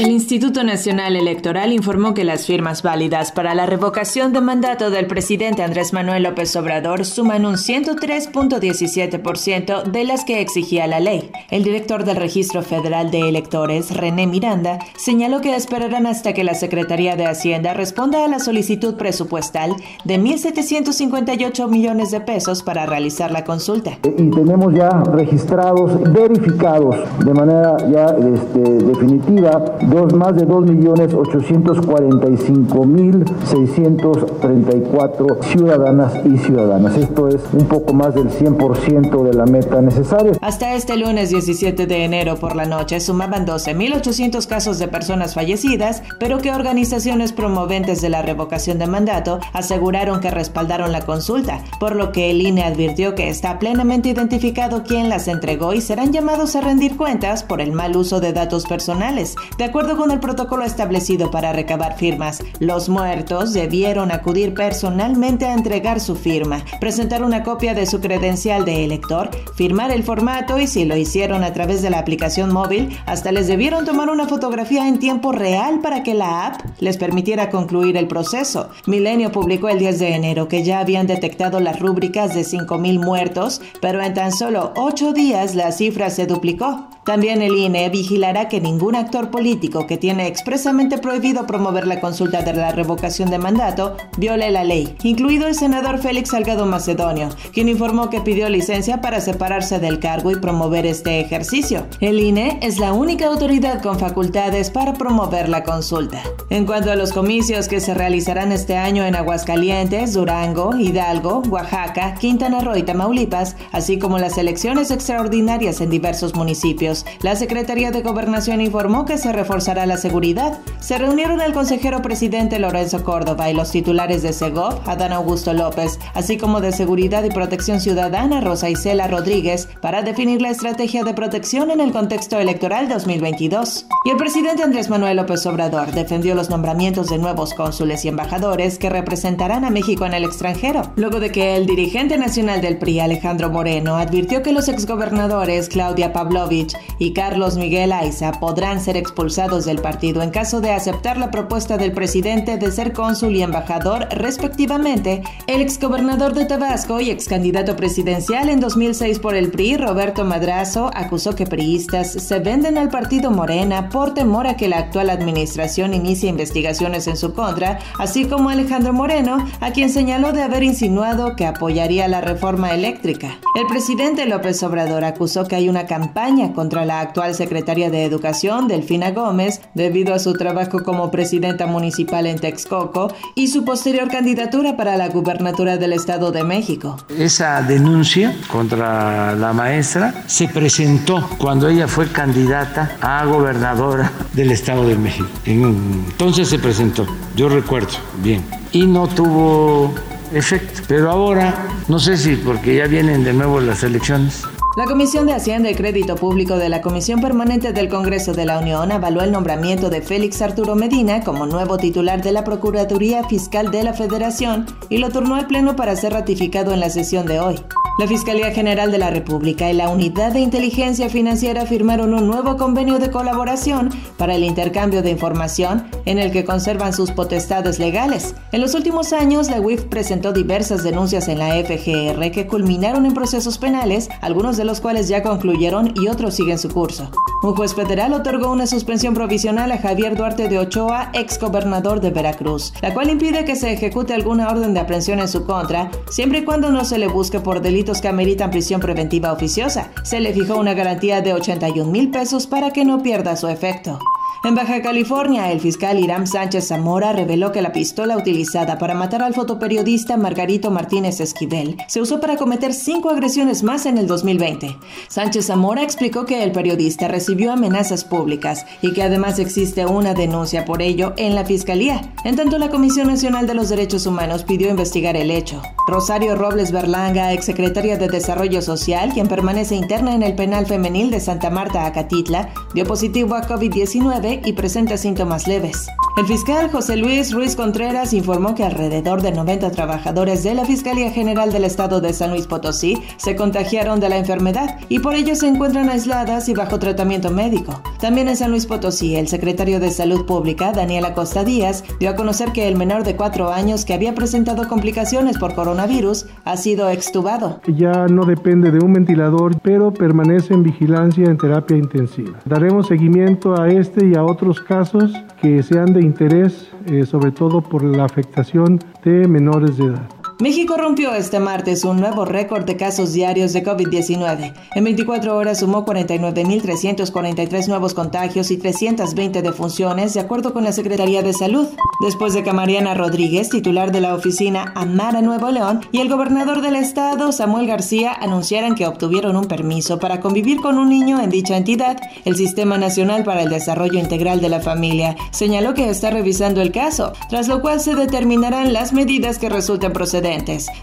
El Instituto Nacional Electoral informó que las firmas válidas para la revocación de mandato del presidente Andrés Manuel López Obrador suman un 103.17% de las que exigía la ley. El director del Registro Federal de Electores, René Miranda, señaló que esperarán hasta que la Secretaría de Hacienda responda a la solicitud presupuestal de 1.758 millones de pesos para realizar la consulta. Y tenemos ya registrados, verificados de manera ya este, definitiva dos, más de 2.845.634 ciudadanas y ciudadanas. Esto es un poco más del 100% de la meta necesaria. Hasta este lunes 17 de enero por la noche sumaban 12.800 casos de personas fallecidas, pero que organizaciones promoventes de la revocación de mandato aseguraron que respaldaron la consulta, por lo que el INE advirtió que está plenamente identificado quién las entregó y serán llamados a rendir cuentas por el mal uso de datos personales. De acuerdo con el protocolo establecido para recabar firmas, los muertos debieron acudir personalmente a entregar su firma, presentar una copia de su credencial de elector, firmar el formato y si lo hicieron a través de la aplicación móvil, hasta les debieron tomar una fotografía en tiempo real para que la app les permitiera concluir el proceso. Milenio publicó el 10 de enero que ya habían detectado las rúbricas de 5.000 muertos, pero en tan solo 8 días la cifra se duplicó. También el INE vigilará que ningún actor político que tiene expresamente prohibido promover la consulta de la revocación de mandato viole la ley, incluido el senador Félix Salgado Macedonio, quien informó que pidió licencia para separarse del cargo y promover este ejercicio. El INE es la única autoridad con facultades para promover la consulta. En cuanto a los comicios que se realizarán este año en Aguascalientes, Durango, Hidalgo, Oaxaca, Quintana Roo y Tamaulipas, así como las elecciones extraordinarias en diversos municipios, la Secretaría de Gobernación informó que se reforzará la seguridad. Se reunieron el consejero presidente Lorenzo Córdoba y los titulares de Segov, Adán Augusto López, así como de Seguridad y Protección Ciudadana, Rosa Isela Rodríguez, para definir la estrategia de protección en el contexto electoral 2022. Y el presidente Andrés Manuel López Obrador defendió los nombramientos de nuevos cónsules y embajadores que representarán a México en el extranjero, luego de que el dirigente nacional del PRI, Alejandro Moreno, advirtió que los exgobernadores Claudia Pavlovich y Carlos Miguel Aiza podrán ser expulsados del partido en caso de aceptar la propuesta del presidente de ser cónsul y embajador respectivamente. El exgobernador de Tabasco y excandidato presidencial en 2006 por el PRI, Roberto Madrazo, acusó que priistas se venden al partido Morena por temor a que la actual administración inicie investigaciones en su contra, así como Alejandro Moreno, a quien señaló de haber insinuado que apoyaría la reforma eléctrica. El presidente López Obrador acusó que hay una campaña contra la actual secretaria de Educación, Delfina Gómez, debido a su trabajo como presidenta municipal en Texcoco y su posterior candidatura para la gubernatura del Estado de México. Esa denuncia contra la maestra se presentó cuando ella fue candidata a gobernadora del Estado de México. Entonces se presentó, yo recuerdo bien, y no tuvo efecto. Pero ahora, no sé si porque ya vienen de nuevo las elecciones, la Comisión de Hacienda y Crédito Público de la Comisión Permanente del Congreso de la Unión avaló el nombramiento de Félix Arturo Medina como nuevo titular de la Procuraduría Fiscal de la Federación y lo turnó al Pleno para ser ratificado en la sesión de hoy. La Fiscalía General de la República y la Unidad de Inteligencia Financiera firmaron un nuevo convenio de colaboración para el intercambio de información en el que conservan sus potestades legales. En los últimos años, la UIF presentó diversas denuncias en la FGR que culminaron en procesos penales, algunos de los cuales ya concluyeron y otros siguen su curso. Un juez federal otorgó una suspensión provisional a Javier Duarte de Ochoa, ex gobernador de Veracruz, la cual impide que se ejecute alguna orden de aprehensión en su contra, siempre y cuando no se le busque por delito que ameritan prisión preventiva oficiosa. Se le fijó una garantía de 81 mil pesos para que no pierda su efecto. En Baja California, el fiscal Irán Sánchez Zamora reveló que la pistola utilizada para matar al fotoperiodista Margarito Martínez Esquivel se usó para cometer cinco agresiones más en el 2020. Sánchez Zamora explicó que el periodista recibió amenazas públicas y que además existe una denuncia por ello en la fiscalía. En tanto, la Comisión Nacional de los Derechos Humanos pidió investigar el hecho. Rosario Robles Berlanga, exsecretaria de Desarrollo Social, quien permanece interna en el penal femenil de Santa Marta, Acatitla, dio positivo a COVID-19 y presenta síntomas leves. El fiscal José Luis Ruiz Contreras informó que alrededor de 90 trabajadores de la Fiscalía General del Estado de San Luis Potosí se contagiaron de la enfermedad y por ello se encuentran aisladas y bajo tratamiento médico. También en San Luis Potosí, el secretario de Salud Pública, Daniel Acosta Díaz, dio a conocer que el menor de cuatro años que había presentado complicaciones por coronavirus ha sido extubado. Ya no depende de un ventilador, pero permanece en vigilancia en terapia intensiva. Daremos seguimiento a este y a otros casos que sean interés, eh, sobre todo por la afectación de menores de edad. México rompió este martes un nuevo récord de casos diarios de COVID-19. En 24 horas sumó 49.343 nuevos contagios y 320 defunciones, de acuerdo con la Secretaría de Salud. Después de que Mariana Rodríguez, titular de la oficina Amara Nuevo León, y el gobernador del estado, Samuel García, anunciaran que obtuvieron un permiso para convivir con un niño en dicha entidad, el Sistema Nacional para el Desarrollo Integral de la Familia señaló que está revisando el caso, tras lo cual se determinarán las medidas que resulten procedentes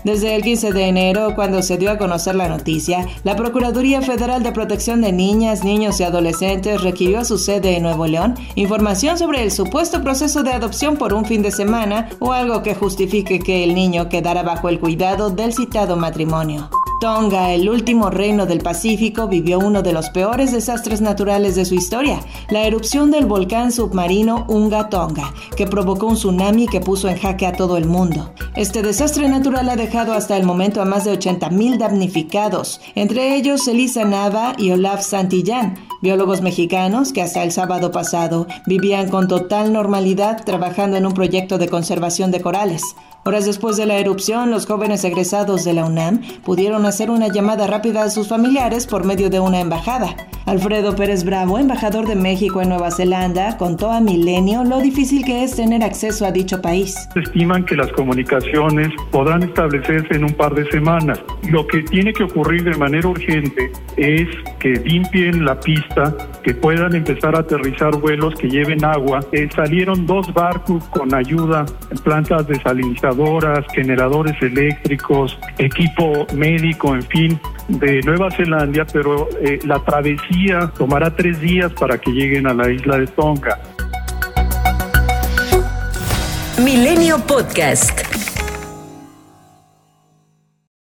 desde el 15 de enero, cuando se dio a conocer la noticia, la Procuraduría Federal de Protección de Niñas, Niños y Adolescentes requirió a su sede en Nuevo León información sobre el supuesto proceso de adopción por un fin de semana o algo que justifique que el niño quedara bajo el cuidado del citado matrimonio. Tonga, el último reino del Pacífico, vivió uno de los peores desastres naturales de su historia, la erupción del volcán submarino Unga Tonga, que provocó un tsunami que puso en jaque a todo el mundo. Este desastre natural ha dejado hasta el momento a más de 80.000 damnificados, entre ellos Elisa Nava y Olaf Santillán, biólogos mexicanos que hasta el sábado pasado vivían con total normalidad trabajando en un proyecto de conservación de corales. Horas después de la erupción, los jóvenes egresados de la UNAM pudieron hacer una llamada rápida a sus familiares por medio de una embajada. Alfredo Pérez Bravo, embajador de México en Nueva Zelanda, contó a Milenio lo difícil que es tener acceso a dicho país. estiman que las comunicaciones podrán establecerse en un par de semanas. Lo que tiene que ocurrir de manera urgente es que limpien la pista, que puedan empezar a aterrizar vuelos que lleven agua. Eh, salieron dos barcos con ayuda, plantas desalinizadoras, generadores eléctricos, equipo médico, en fin, de Nueva Zelanda, pero eh, la travesía tomará tres días para que lleguen a la isla de Tonga. Milenio Podcast.